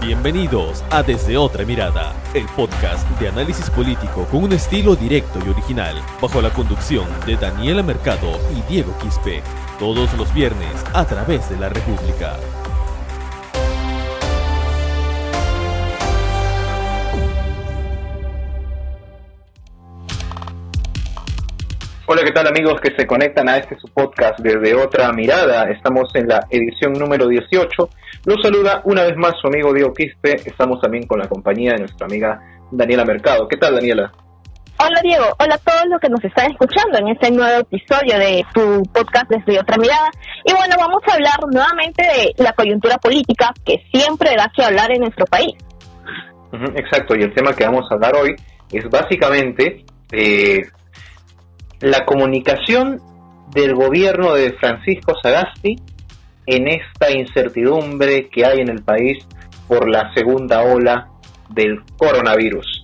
Bienvenidos a Desde Otra Mirada, el podcast de análisis político con un estilo directo y original, bajo la conducción de Daniela Mercado y Diego Quispe, todos los viernes a través de la República. Hola, ¿qué tal amigos que se conectan a este su podcast desde otra mirada? Estamos en la edición número 18. Los saluda una vez más su amigo Diego Quispe. Estamos también con la compañía de nuestra amiga Daniela Mercado. ¿Qué tal, Daniela? Hola Diego, hola a todos los que nos están escuchando en este nuevo episodio de tu podcast desde otra mirada. Y bueno, vamos a hablar nuevamente de la coyuntura política que siempre da que hablar en nuestro país. exacto, y el tema que vamos a hablar hoy es básicamente eh, la comunicación del gobierno de Francisco Sagasti en esta incertidumbre que hay en el país por la segunda ola del coronavirus.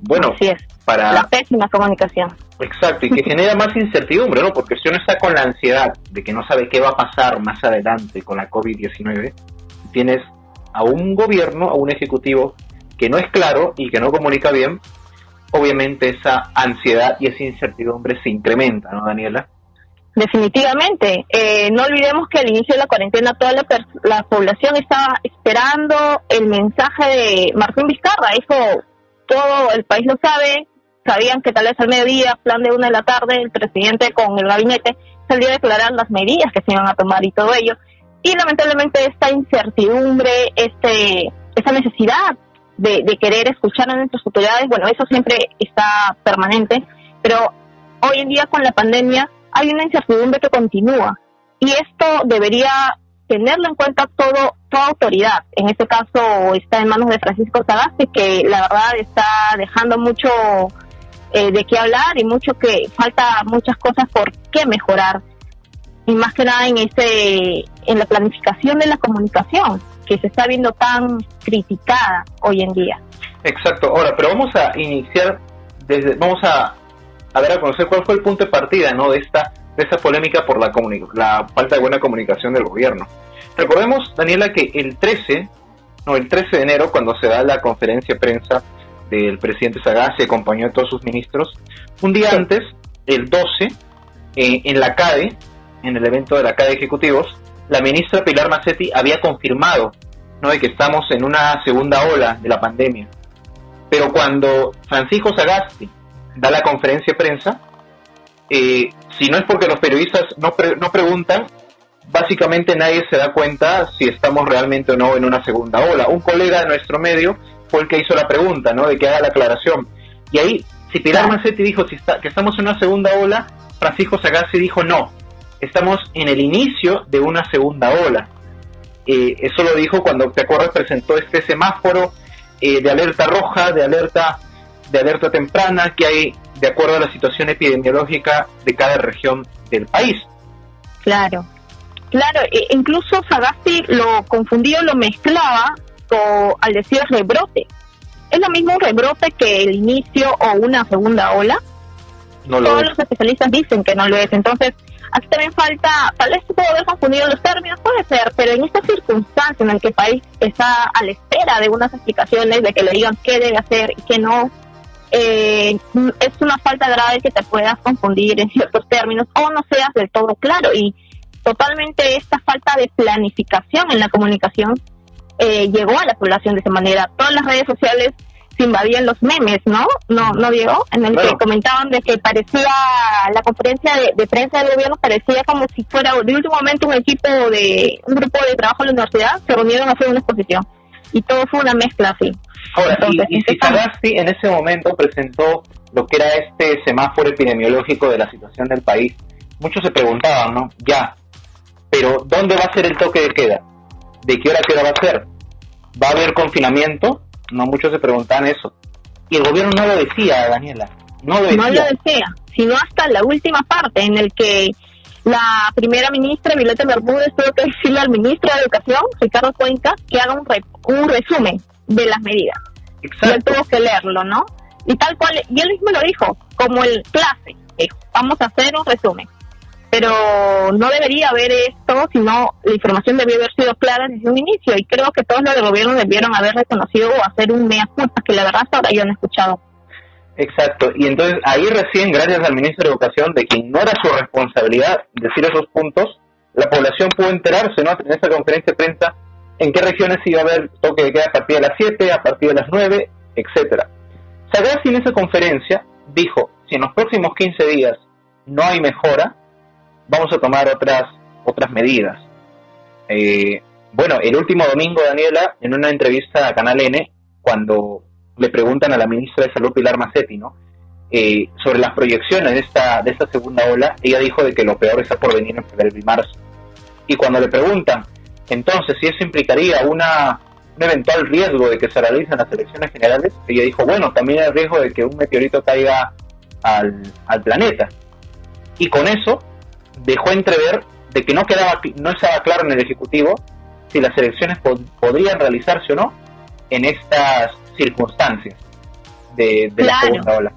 Bueno, Así es, para la pésima comunicación. Exacto, y que genera más incertidumbre, ¿no? Porque si uno está con la ansiedad de que no sabe qué va a pasar más adelante con la COVID-19, tienes a un gobierno, a un ejecutivo que no es claro y que no comunica bien, obviamente esa ansiedad y esa incertidumbre se incrementa, ¿no, Daniela? Definitivamente. Eh, no olvidemos que al inicio de la cuarentena toda la, población estaba esperando el mensaje de Martín Vizcarra. Eso todo el país lo sabe. Sabían que tal vez al mediodía, plan de una de la tarde, el presidente con el gabinete salió a declarar las medidas que se iban a tomar y todo ello. Y lamentablemente esta incertidumbre, este, esta necesidad de, querer escuchar a nuestras autoridades, bueno, eso siempre está permanente, pero hoy en día con la pandemia hay una incertidumbre que continúa y esto debería tenerlo en cuenta todo toda autoridad. En este caso está en manos de Francisco Sagasti, que la verdad está dejando mucho eh, de qué hablar y mucho que falta muchas cosas por qué mejorar y más que nada en ese en la planificación de la comunicación que se está viendo tan criticada hoy en día. Exacto. Ahora, pero vamos a iniciar desde, vamos a, a ver a conocer cuál fue el punto de partida, ¿no? De esta, de esta polémica por la la falta de buena comunicación del gobierno. Recordemos, Daniela, que el 13, no, el 13 de enero, cuando se da la conferencia de prensa del presidente Sagasti, acompañó a todos sus ministros, un día antes, el 12, eh, en la CADE, en el evento de la CADE Ejecutivos, la ministra Pilar Macetti había confirmado ¿no? de que estamos en una segunda ola de la pandemia. Pero cuando Francisco Sagasti da la conferencia de prensa, eh, si no es porque los periodistas no, no preguntan, básicamente nadie se da cuenta si estamos realmente o no en una segunda ola. Un colega de nuestro medio fue el que hizo la pregunta, ¿no? De que haga la aclaración. Y ahí, si Pilar Macetti dijo si está, que estamos en una segunda ola, Francisco Sagasti dijo no, estamos en el inicio de una segunda ola. Eh, eso lo dijo cuando, te acuerdas, presentó este semáforo eh, de alerta roja, de alerta, de alerta temprana que hay de acuerdo a la situación epidemiológica de cada región del país. Claro, claro, e incluso Sagasti lo confundió, lo mezclaba con, al decir rebrote. ¿Es lo mismo un rebrote que el inicio o una segunda ola? No Todos los especialistas dicen que no lo es. Entonces, Aquí también falta, tal vez se puede haber confundido los términos, puede ser, pero en esta circunstancia en la que el país está a la espera de unas explicaciones, de que le digan qué debe hacer y qué no, eh, es una falta grave que te puedas confundir en ciertos términos o no seas del todo claro. Y totalmente esta falta de planificación en la comunicación eh, llegó a la población de esa manera. Todas las redes sociales se invadían los memes, ¿no? No, no Diego, en el que comentaban de que parecía la conferencia de, prensa del gobierno parecía como si fuera de último momento un equipo de un grupo de trabajo en la universidad se reunieron a hacer una exposición y todo fue una mezcla así. Ahora, y, si Sagasti en ese momento presentó lo que era este semáforo epidemiológico de la situación del país, muchos se preguntaban, ¿no? Ya, pero ¿dónde va a ser el toque de queda? ¿De qué hora qué hora va a ser? ¿Va a haber confinamiento? No muchos se preguntan eso. Y el gobierno no lo decía, Daniela. No lo decía. No lo decía, sino hasta la última parte en el que la primera ministra, Violeta Bermúdez, tuvo que decirle al ministro de Educación, Ricardo Cuenca, que haga un, un resumen de las medidas. Exacto. Y él tuvo que leerlo, ¿no? Y tal cual, y él mismo lo dijo, como el clase, vamos a hacer un resumen. pero no debería haber esto, sino la información debió haber sido clara desde un inicio y creo que todos los del gobierno debieron haber reconocido o hacer un mea culpa, que la verdad hasta ahora yo no he escuchado. Exacto, y entonces ahí recién, gracias al ministro de Educación, de quien no era su responsabilidad decir esos puntos, la población pudo enterarse ¿no? en esa conferencia de prensa en qué regiones iba a haber toque de queda a partir de las 7, a partir de las 9, etcétera. Sagasti en esa conferencia dijo, si en los próximos 15 días no hay mejora, vamos a tomar otras, otras medidas. Eh, bueno, el último domingo, Daniela, en una entrevista a Canal N, cuando le preguntan a la ministra de Salud, Pilar Macetti, ¿no? Eh, sobre las proyecciones de esta, de esta segunda ola, ella dijo de que lo peor está por venir en febrero y marzo. Y cuando le preguntan, entonces, si eso implicaría una, un eventual riesgo de que se realicen las elecciones generales, ella dijo, bueno, también hay riesgo de que un meteorito caiga al, al planeta. Y con eso dejó entrever de que no quedaba no estaba claro en el ejecutivo si las elecciones podrían realizarse o no en estas circunstancias de, la segunda ola.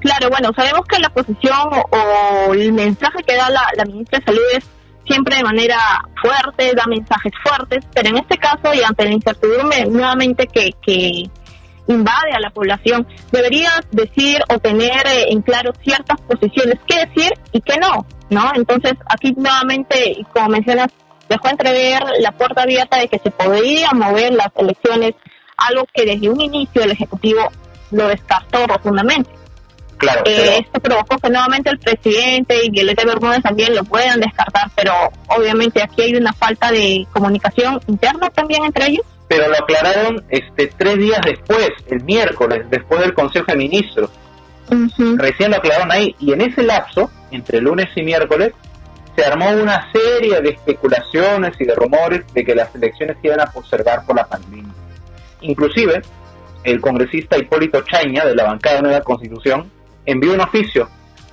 Claro, bueno, sabemos que la posición o, el mensaje que da la, ministra de Salud es siempre de manera fuerte, da mensajes fuertes, pero en este caso y ante la incertidumbre nuevamente que, que invade a la población, debería decir o tener eh, en claro ciertas posiciones, qué decir y qué no, ¿no? Entonces, aquí nuevamente, como mencionas, dejó entrever la puerta abierta de que se podría mover las elecciones, algo que desde un inicio el Ejecutivo lo descartó rotundamente. Claro, eh, esto provocó que nuevamente el presidente y Violeta Bermúdez también lo puedan descartar, pero obviamente aquí hay una falta de comunicación interna también entre ellos pero lo aclararon este tres días después, el miércoles, después del Consejo de Ministros. Recién lo aclararon ahí y en ese lapso, entre lunes y miércoles, se armó una serie de especulaciones y de rumores de que las elecciones se iban a postergar por la pandemia. Inclusive, el congresista Hipólito Chaña, de la bancada de Nueva Constitución, envió un oficio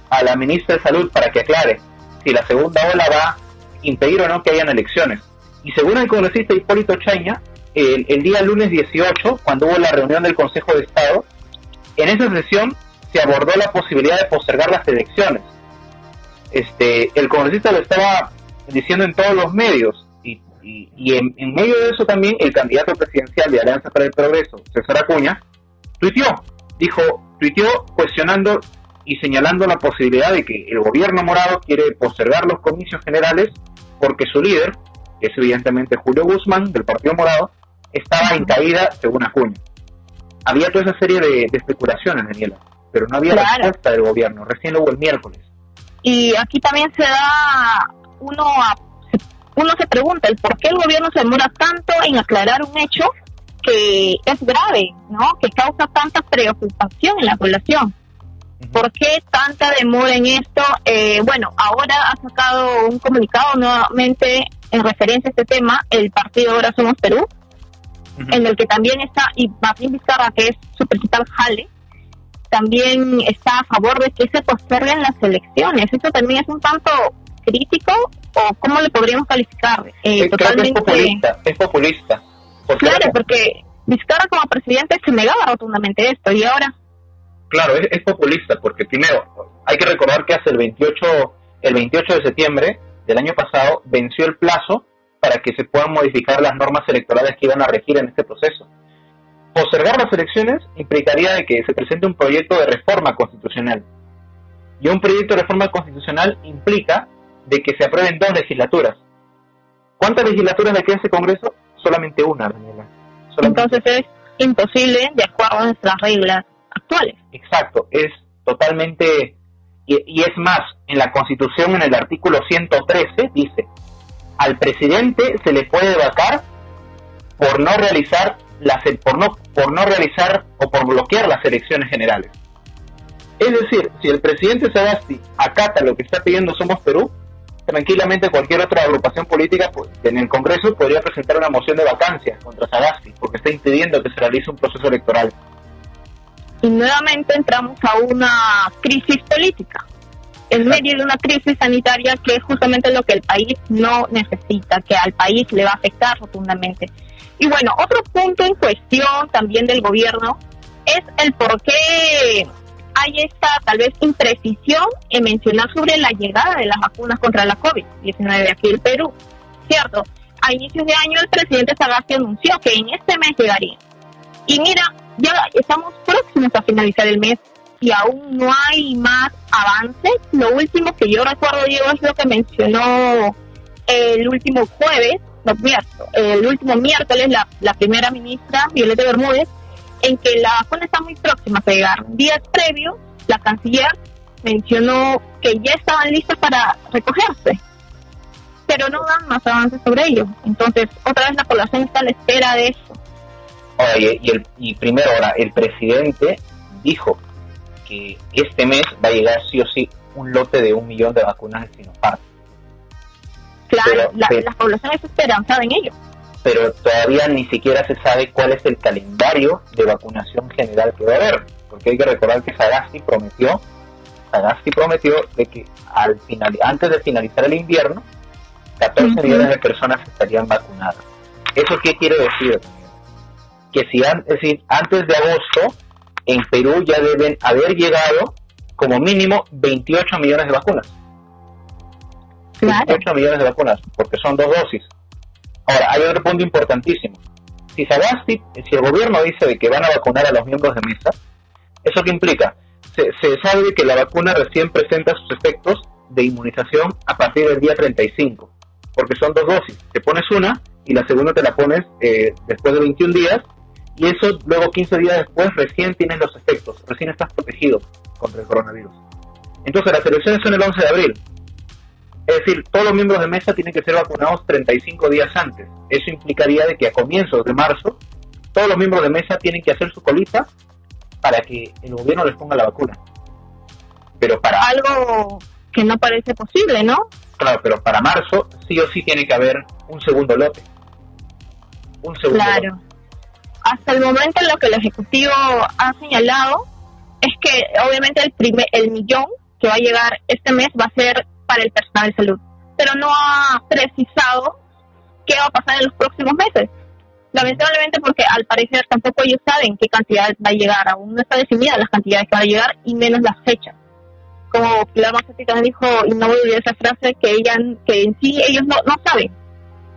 a la ministra de Salud para que aclare si la segunda ola va a impedir o no que hayan elecciones. Y según el congresista Hipólito Chaña, el, día lunes 18, cuando hubo la reunión del Consejo de Estado, en esa sesión se abordó la posibilidad de postergar las elecciones. Este, el congresista lo estaba diciendo en todos los medios y, en, medio de eso también el candidato presidencial de Alianza para el Progreso, César Acuña, tuiteó, dijo, tuiteó cuestionando y señalando la posibilidad de que el gobierno morado quiere postergar los comicios generales porque su líder, que es evidentemente Julio Guzmán del Partido Morado, estaba en caída según Acuña. Había toda esa serie de, especulaciones, Daniela, pero no había respuesta del gobierno. Recién lo hubo el miércoles. Y aquí también se da, uno, uno se pregunta el por qué el gobierno se demora tanto en aclarar un hecho que es grave, ¿no? Que causa tanta preocupación en la población. ¿Por qué tanta demora en esto? Eh, bueno, ahora ha sacado un comunicado nuevamente en referencia a este tema el partido Ahora Somos Perú, en el que también está, y Martín Vizcarra, que es su principal jale, también está a favor de que se posterguen las elecciones. Eso también es un tanto crítico, o cómo le podríamos calificar? Eh, totalmente... es populista, es populista. Claro, porque Vizcarra como presidente se negaba rotundamente esto, y ahora... Claro, es, es populista, porque primero, hay que recordar que hace el 28, el 28 de septiembre del año pasado venció el plazo para que se puedan modificar las normas electorales que iban a regir en este proceso. Postergar las elecciones implicaría de que se presente un proyecto de reforma constitucional. Y un proyecto de reforma constitucional implica de que se aprueben dos legislaturas. ¿Cuántas legislaturas le queda a ese Congreso? Solamente una, Daniela. Entonces es imposible de acuerdo a nuestras reglas actuales. Exacto, es totalmente... Y, y es más, en la Constitución, en el artículo 113, dice, al presidente se le puede vacar por no realizar las por no por no realizar o por bloquear las elecciones generales. Es decir, si el presidente Sagasti acata lo que está pidiendo Somos Perú, tranquilamente cualquier otra agrupación política pues, en el Congreso podría presentar una moción de vacancia contra Sagasti, porque está impidiendo que se realice un proceso electoral. Y nuevamente entramos a una crisis política en medio de una crisis sanitaria que es justamente lo que el país no necesita, que al país le va a afectar rotundamente. Y bueno, otro punto en cuestión también del gobierno es el por qué hay esta tal vez imprecisión en mencionar sobre la llegada de las vacunas contra la COVID-19 aquí en Perú. ¿Cierto? A inicios de año el presidente Sagasti anunció que en este mes llegaría. Y mira, ya estamos próximos a finalizar el mes y aún no hay más avances. Lo último que yo recuerdo, Diego, es lo que mencionó el último jueves, no, el último miércoles, la, la primera ministra, Violeta Bermúdez, en que la vacuna está muy próxima a llegar. Días previos, la canciller mencionó que ya estaban listas para recogerse, pero no dan más avances sobre ello. Entonces, otra vez la población está a la espera de eso. Oye, y, el, y primero ahora, el presidente dijo que este mes va a llegar sí o sí un lote de un millón de vacunas de Sinopharm. Claro, la, la población es esperanzada en ello pero todavía ni siquiera se sabe cuál es el calendario de vacunación general que va a haber, porque hay que recordar que Sagasti prometió, Sagasti prometió de que al final, antes de finalizar el invierno, 14 millones de personas estarían vacunadas. ¿Eso qué quiere decir? Que si es decir, antes de agosto, en Perú ya deben haber llegado como mínimo 28 millones de vacunas. 28 millones de vacunas, porque son dos dosis. Ahora, hay otro punto importantísimo. Si Sagasti, si el gobierno dice de que van a vacunar a los miembros de mesa, ¿eso qué implica? Se, sabe que la vacuna recién presenta sus efectos de inmunización a partir del día 35, porque son dos dosis. Te pones una y la segunda te la pones eh, después de 21 días y eso luego 15 días después recién tienes los efectos, recién estás protegido contra el coronavirus. Entonces las elecciones son el 11 de abril. Es decir, todos los miembros de mesa tienen que ser vacunados 35 días antes. Eso implicaría de que a comienzos de marzo todos los miembros de mesa tienen que hacer su colita para que el gobierno les ponga la vacuna. Pero para algo que no parece posible, ¿no? Claro, pero para marzo sí o sí tiene que haber un segundo lote. Un segundo claro. Hasta el momento lo que el ejecutivo ha señalado es que obviamente el primer el millón que va a llegar este mes va a ser para el personal de salud, pero no ha precisado qué va a pasar en los próximos meses. Lamentablemente porque al parecer tampoco ellos saben qué cantidad va a llegar, aún no está definida las cantidades que va a llegar y menos las fechas. Como Pilar Macetti dijo, y no voy a olvidar esa frase, que, ella, que en sí ellos no, no saben,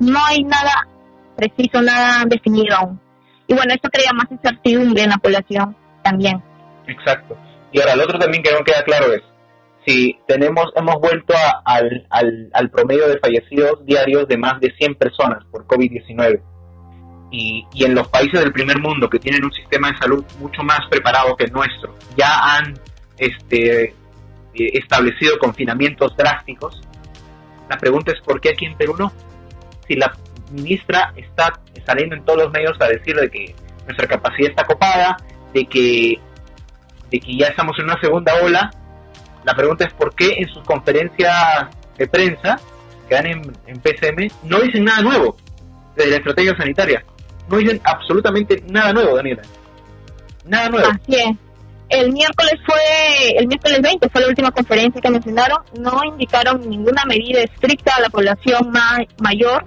no hay nada preciso, nada definido aún. Y bueno, esto crea más incertidumbre en la población también. Exacto. Y ahora, lo otro también que no queda claro es, si tenemos, hemos vuelto al, al, promedio de fallecidos diarios de más de 100 personas por COVID-19. Y, y, en los países del primer mundo que tienen un sistema de salud mucho más preparado que el nuestro, ya han este, eh, establecido confinamientos drásticos, la pregunta es ¿por qué aquí en Perú no? Si la ministra está saliendo en todos los medios a decir de que nuestra capacidad está copada, de que, de que ya estamos en una segunda ola, la pregunta es por qué en sus conferencias de prensa que dan en, PCM no dicen nada nuevo de la estrategia sanitaria. No dicen absolutamente nada nuevo, Daniela. Nada nuevo. Así es. El miércoles fue, el miércoles 20 fue la última conferencia que mencionaron. No indicaron ninguna medida estricta a la población mayor.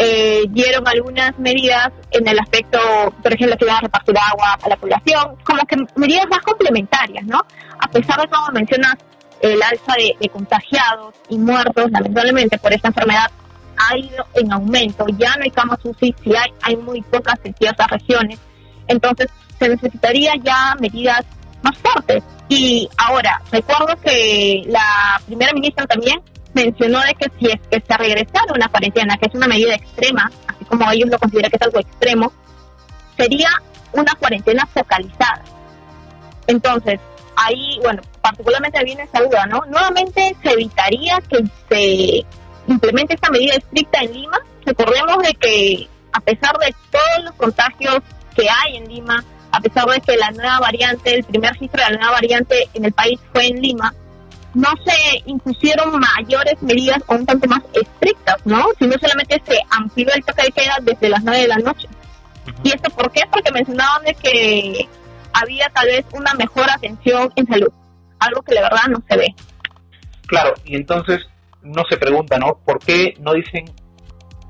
Eh, dieron algunas medidas en el aspecto, por ejemplo, que iban a repartir agua a la población, como que medidas más complementarias, ¿no? A pesar de, como mencionas, el alza de, contagiados y muertos, lamentablemente, por esta enfermedad ha ido en aumento. Ya no hay camas UCI, si hay, hay muy pocas en ciertas regiones. Entonces, se necesitaría ya medidas más fuertes. Y ahora, recuerdo que la primera ministra también mencionó de que si es que se regresara una cuarentena, que es una medida extrema, así como ellos lo consideran que es algo extremo, sería una cuarentena focalizada. Entonces, ahí, bueno, particularmente viene esa duda, ¿no? Nuevamente se evitaría que se implemente esta medida estricta en Lima. Recordemos de que a pesar de todos los contagios que hay en Lima, a pesar de que la nueva variante, el primer registro de la nueva variante en el país fue en Lima, no se impusieron mayores medidas o un tanto más estrictas, ¿no? Sino solamente se amplió el toque de queda desde las 9 de la noche. ¿Y esto por qué? Porque mencionaban de que había tal vez una mejor atención en salud, algo que la verdad no se ve. Claro, y entonces no se pregunta, ¿no? ¿Por qué no dicen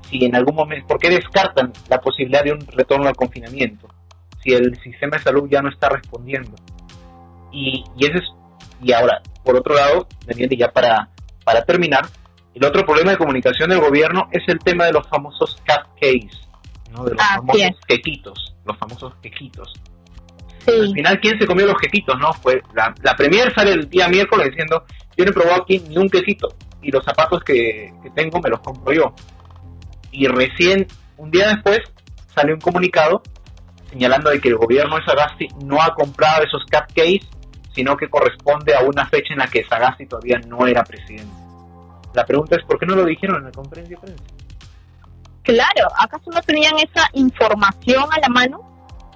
si en algún momento, por qué descartan la posibilidad de un retorno al confinamiento? Si el sistema de salud ya no está respondiendo. Y, y ese es, y ahora, por otro lado, ya para, para terminar, el otro problema de comunicación del gobierno es el tema de los famosos cupcakes, ¿no? de los famosos quequitos, los famosos quequitos. Al final, ¿quién se comió los quequitos? no Fue la, la premier sale el día miércoles diciendo, yo no he probado aquí ni un quesito y los zapatos que, que tengo me los compro yo. Y recién, un día después, sale un comunicado señalando de que el gobierno de Sagasti no ha comprado esos cupcakes, sino que corresponde a una fecha en la que Sagasti todavía no era presidente. La pregunta es, ¿por qué no lo dijeron en la conferencia de prensa? Claro, ¿acaso no tenían esa información a la mano?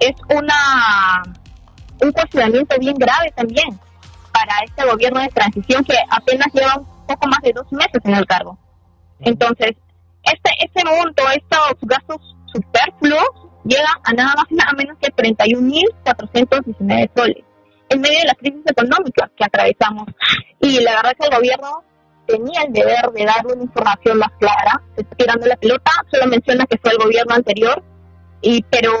Es una un cuestionamiento bien grave también para este gobierno de transición que apenas lleva un poco más de dos meses en el cargo. Entonces, este, este monto, estos gastos superfluos, llegan a nada más y nada menos que 31.419 soles en medio de la crisis económica que atravesamos. Y la verdad es que el gobierno tenía el deber de dar una información más clara. Se está tirando la pelota, solo menciona que fue el gobierno anterior, y pero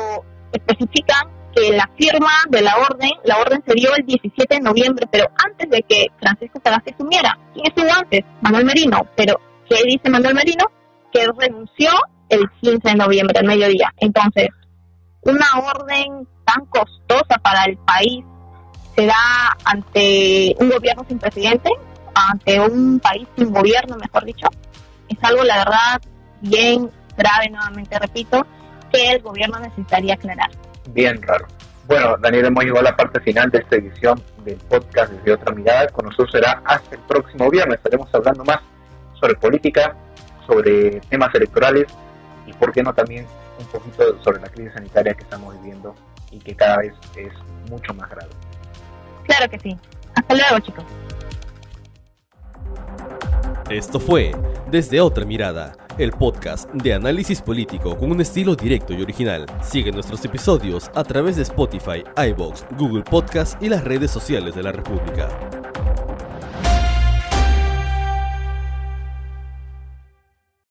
especifican que la firma de la orden, la orden se dio el 17 de noviembre, pero antes de que Francisco Sagasti asumiera. ¿Quién estuvo antes? Manuel Merino. Pero, ¿qué dice Manuel Merino? Que renunció el 15 de noviembre, al mediodía. Entonces, una orden tan costosa para el país se da ante un gobierno sin presidente, ante un país sin gobierno, mejor dicho. Es algo, la verdad, bien grave, nuevamente repito, que el gobierno necesitaría aclarar. Bien raro. Bueno, Daniel, hemos llegado a la parte final de esta edición del podcast desde otra mirada. Con nosotros será hasta el próximo viernes. Estaremos hablando más sobre política, sobre temas electorales y, por qué no, también un poquito sobre la crisis sanitaria que estamos viviendo y que cada vez es mucho más grave. Claro que sí. Hasta luego, chicos. Esto fue Desde Otra Mirada, el podcast de análisis político con un estilo directo y original. Sigue nuestros episodios a través de Spotify, iBox, Google Podcast y las redes sociales de la República.